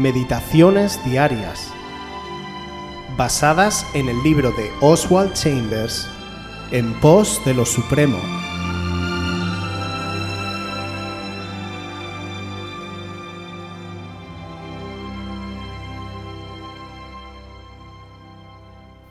Meditaciones Diarias, basadas en el libro de Oswald Chambers, En pos de lo Supremo.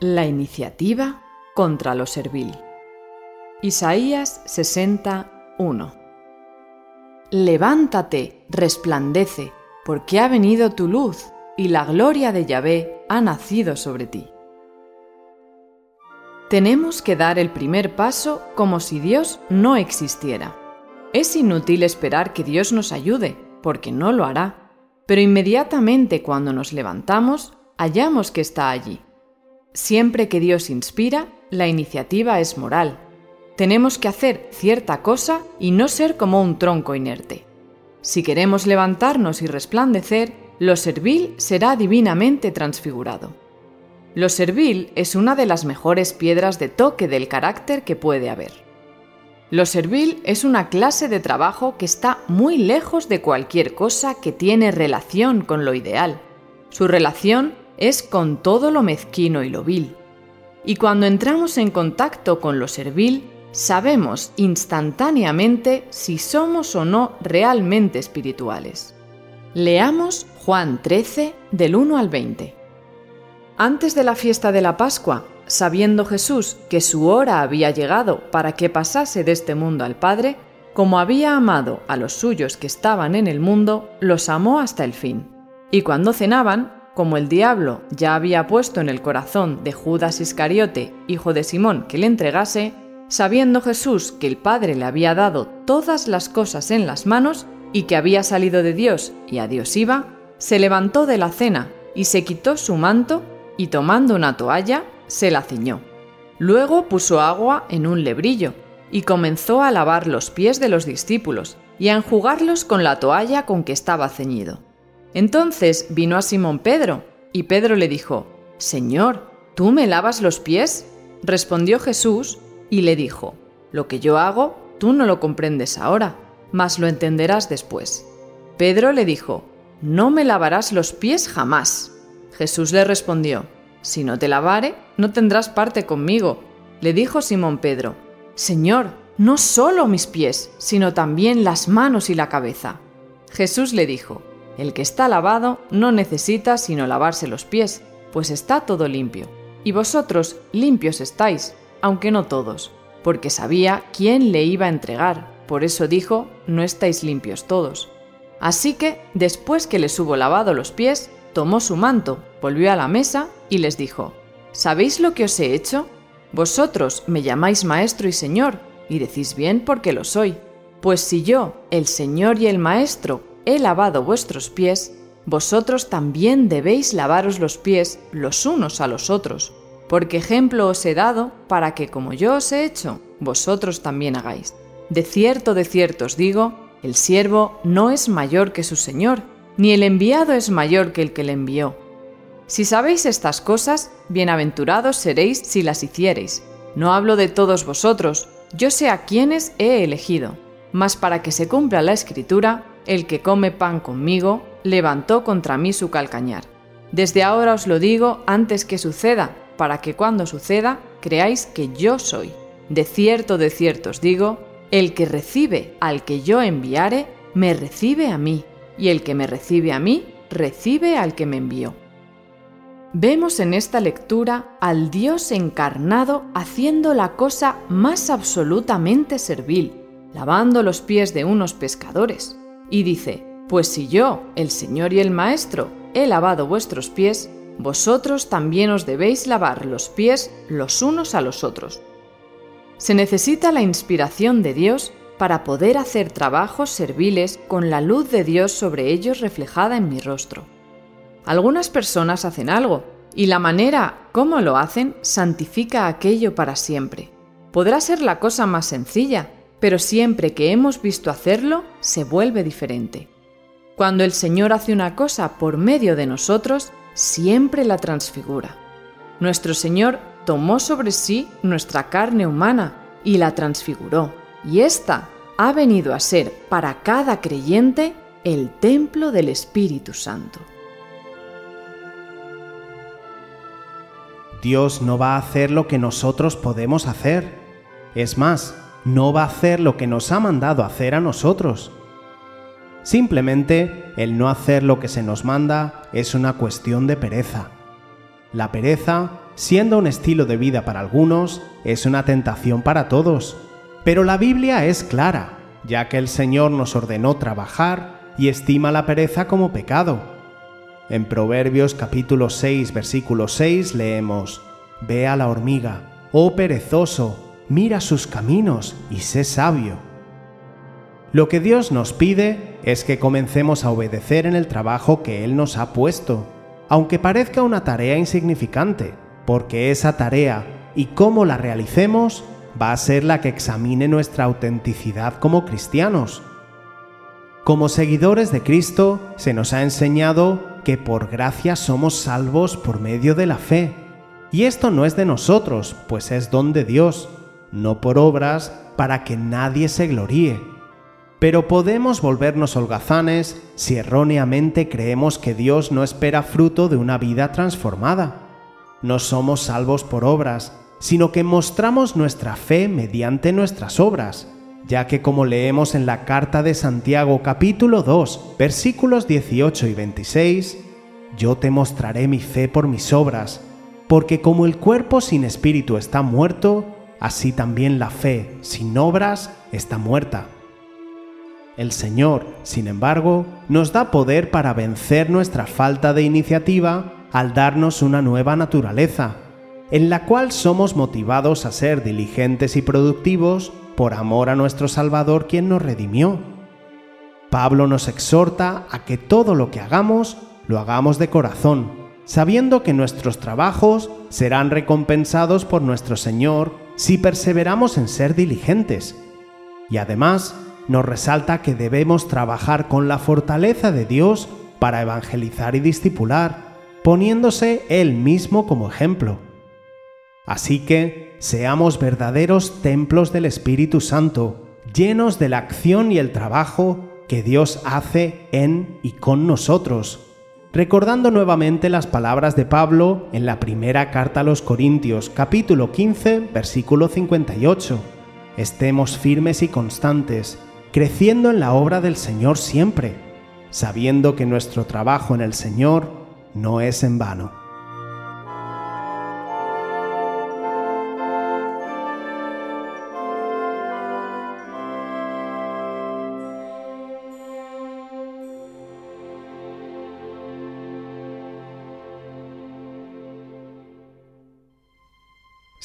La iniciativa contra lo servil. Isaías 61. Levántate, resplandece, porque ha venido tu luz y la gloria de Yahvé ha nacido sobre ti. Tenemos que dar el primer paso como si Dios no existiera. Es inútil esperar que Dios nos ayude, porque no lo hará, pero inmediatamente cuando nos levantamos, hallamos que está allí. Siempre que Dios inspira, la iniciativa es moral. Tenemos que hacer cierta cosa y no ser como un tronco inerte. Si queremos levantarnos y resplandecer, lo servil será divinamente transfigurado. Lo servil es una de las mejores piedras de toque del carácter que puede haber. Lo servil es una clase de trabajo que está muy lejos de cualquier cosa que tiene relación con lo ideal. Su relación es con todo lo mezquino y lo vil. Y cuando entramos en contacto con lo servil, sabemos instantáneamente si somos o no realmente espirituales. Leamos Juan 13 del 1 al 20. Antes de la fiesta de la Pascua, sabiendo Jesús que su hora había llegado para que pasase de este mundo al Padre, como había amado a los suyos que estaban en el mundo, los amó hasta el fin. Y cuando cenaban, como el diablo ya había puesto en el corazón de Judas Iscariote, hijo de Simón, que le entregase, sabiendo Jesús que el Padre le había dado todas las cosas en las manos y que había salido de Dios y a Dios iba, se levantó de la cena y se quitó su manto y tomando una toalla se la ciñó. Luego puso agua en un lebrillo y comenzó a lavar los pies de los discípulos y a enjugarlos con la toalla con que estaba ceñido. Entonces vino a Simón Pedro, y Pedro le dijo, Señor, ¿tú me lavas los pies? Respondió Jesús y le dijo, Lo que yo hago, tú no lo comprendes ahora, mas lo entenderás después. Pedro le dijo, No me lavarás los pies jamás. Jesús le respondió, Si no te lavare, no tendrás parte conmigo. Le dijo Simón Pedro, Señor, no solo mis pies, sino también las manos y la cabeza. Jesús le dijo, el que está lavado no necesita sino lavarse los pies, pues está todo limpio. Y vosotros limpios estáis, aunque no todos, porque sabía quién le iba a entregar, por eso dijo, no estáis limpios todos. Así que, después que les hubo lavado los pies, tomó su manto, volvió a la mesa y les dijo, ¿Sabéis lo que os he hecho? Vosotros me llamáis maestro y señor, y decís bien porque lo soy. Pues si yo, el señor y el maestro, he lavado vuestros pies, vosotros también debéis lavaros los pies los unos a los otros, porque ejemplo os he dado para que como yo os he hecho, vosotros también hagáis. De cierto, de cierto os digo, el siervo no es mayor que su Señor, ni el enviado es mayor que el que le envió. Si sabéis estas cosas, bienaventurados seréis si las hiciereis. No hablo de todos vosotros, yo sé a quienes he elegido, mas para que se cumpla la escritura, el que come pan conmigo, levantó contra mí su calcañar. Desde ahora os lo digo antes que suceda, para que cuando suceda creáis que yo soy. De cierto, de cierto os digo, el que recibe al que yo enviare, me recibe a mí, y el que me recibe a mí, recibe al que me envió. Vemos en esta lectura al Dios encarnado haciendo la cosa más absolutamente servil, lavando los pies de unos pescadores. Y dice, Pues si yo, el Señor y el Maestro, he lavado vuestros pies, vosotros también os debéis lavar los pies los unos a los otros. Se necesita la inspiración de Dios para poder hacer trabajos serviles con la luz de Dios sobre ellos reflejada en mi rostro. Algunas personas hacen algo, y la manera como lo hacen santifica aquello para siempre. Podrá ser la cosa más sencilla, pero siempre que hemos visto hacerlo, se vuelve diferente. Cuando el Señor hace una cosa por medio de nosotros, siempre la transfigura. Nuestro Señor tomó sobre sí nuestra carne humana y la transfiguró, y ésta ha venido a ser para cada creyente el templo del Espíritu Santo. Dios no va a hacer lo que nosotros podemos hacer. Es más, no va a hacer lo que nos ha mandado hacer a nosotros. Simplemente el no hacer lo que se nos manda es una cuestión de pereza. La pereza, siendo un estilo de vida para algunos, es una tentación para todos. Pero la Biblia es clara, ya que el Señor nos ordenó trabajar y estima la pereza como pecado. En Proverbios capítulo 6 versículo 6 leemos, Ve a la hormiga, oh perezoso, mira sus caminos y sé sabio. Lo que Dios nos pide es que comencemos a obedecer en el trabajo que Él nos ha puesto, aunque parezca una tarea insignificante, porque esa tarea y cómo la realicemos va a ser la que examine nuestra autenticidad como cristianos. Como seguidores de Cristo se nos ha enseñado que por gracia somos salvos por medio de la fe. Y esto no es de nosotros, pues es don de Dios, no por obras para que nadie se gloríe. Pero podemos volvernos holgazanes si erróneamente creemos que Dios no espera fruto de una vida transformada. No somos salvos por obras, sino que mostramos nuestra fe mediante nuestras obras, ya que como leemos en la carta de Santiago capítulo 2, versículos 18 y 26, yo te mostraré mi fe por mis obras, porque como el cuerpo sin espíritu está muerto, así también la fe sin obras está muerta. El Señor, sin embargo, nos da poder para vencer nuestra falta de iniciativa al darnos una nueva naturaleza, en la cual somos motivados a ser diligentes y productivos por amor a nuestro Salvador quien nos redimió. Pablo nos exhorta a que todo lo que hagamos lo hagamos de corazón, sabiendo que nuestros trabajos serán recompensados por nuestro Señor si perseveramos en ser diligentes. Y además, nos resalta que debemos trabajar con la fortaleza de Dios para evangelizar y discipular, poniéndose Él mismo como ejemplo. Así que seamos verdaderos templos del Espíritu Santo, llenos de la acción y el trabajo que Dios hace en y con nosotros, recordando nuevamente las palabras de Pablo en la primera carta a los Corintios capítulo 15 versículo 58. Estemos firmes y constantes, creciendo en la obra del Señor siempre, sabiendo que nuestro trabajo en el Señor no es en vano.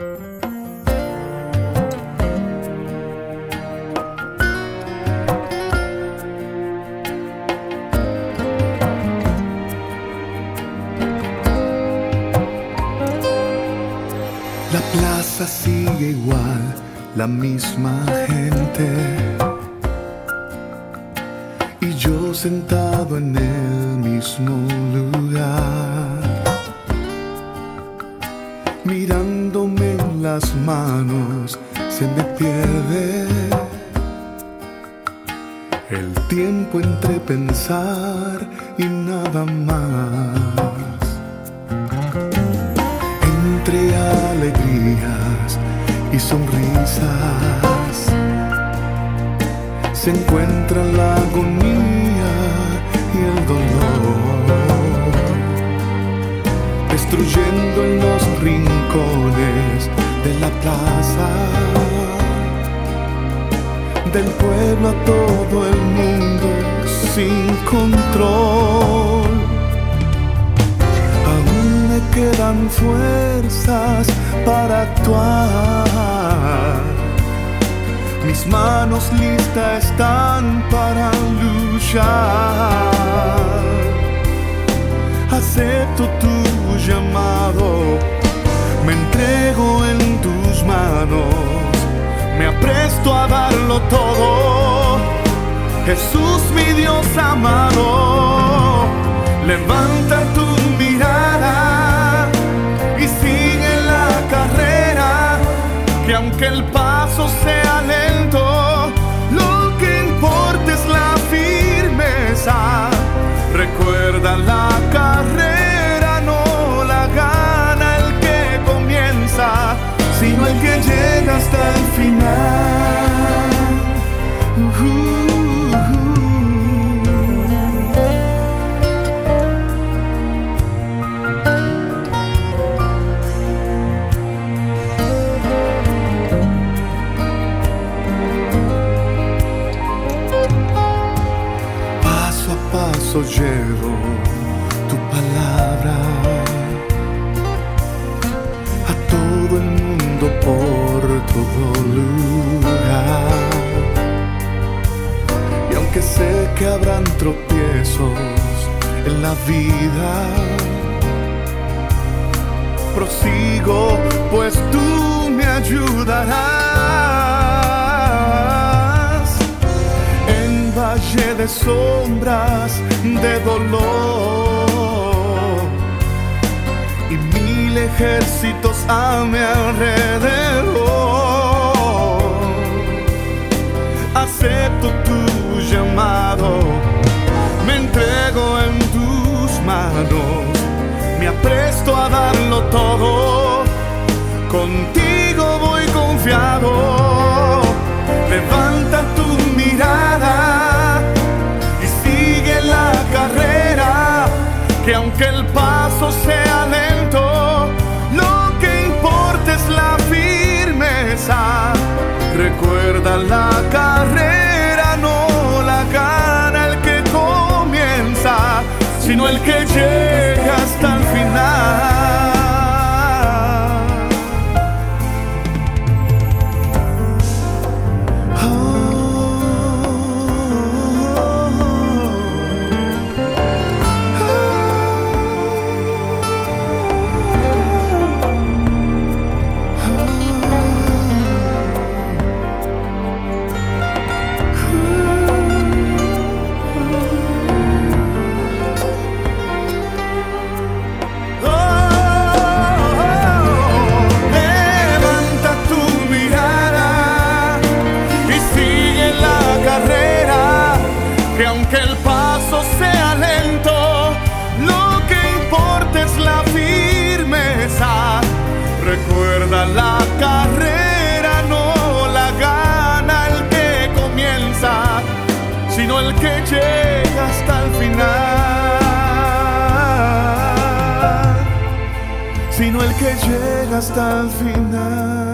La plaza sigue igual, la misma gente. Y yo sentado en el mismo lugar, mirándome las manos, se me pierde el tiempo entre pensar y nada más. Entre alegrías y sonrisas se encuentra la agonía y el dolor, destruyendo en los rincones de la plaza, del pueblo a todo el mundo sin control. Aún me quedan fuerzas para actuar mis manos listas están para luchar. Acepto tu llamado, me entrego en tus manos, me apresto a darlo todo. Jesús, mi Dios amado, levanta tu mirada y sigue la carrera, que aunque el paso sea lento, lo que importa es la firmeza. Recuerda la llevo tu palabra a todo el mundo por todo lugar. Y aunque sé que habrán tropiezos en la vida, prosigo, pues tú me ayudarás de sombras de dolor y mil ejércitos a mi alrededor. Acepto tu llamado, me entrego en tus manos, me apresto a darlo todo. Contigo voy confiado, sea lento, lo que importa es la firmeza. Recuerda la carrera, no la gana el que comienza, sino el que llega hasta el final. La carrera, no la gana el que comienza, sino el que llega hasta el final. sino el que llega hasta el final.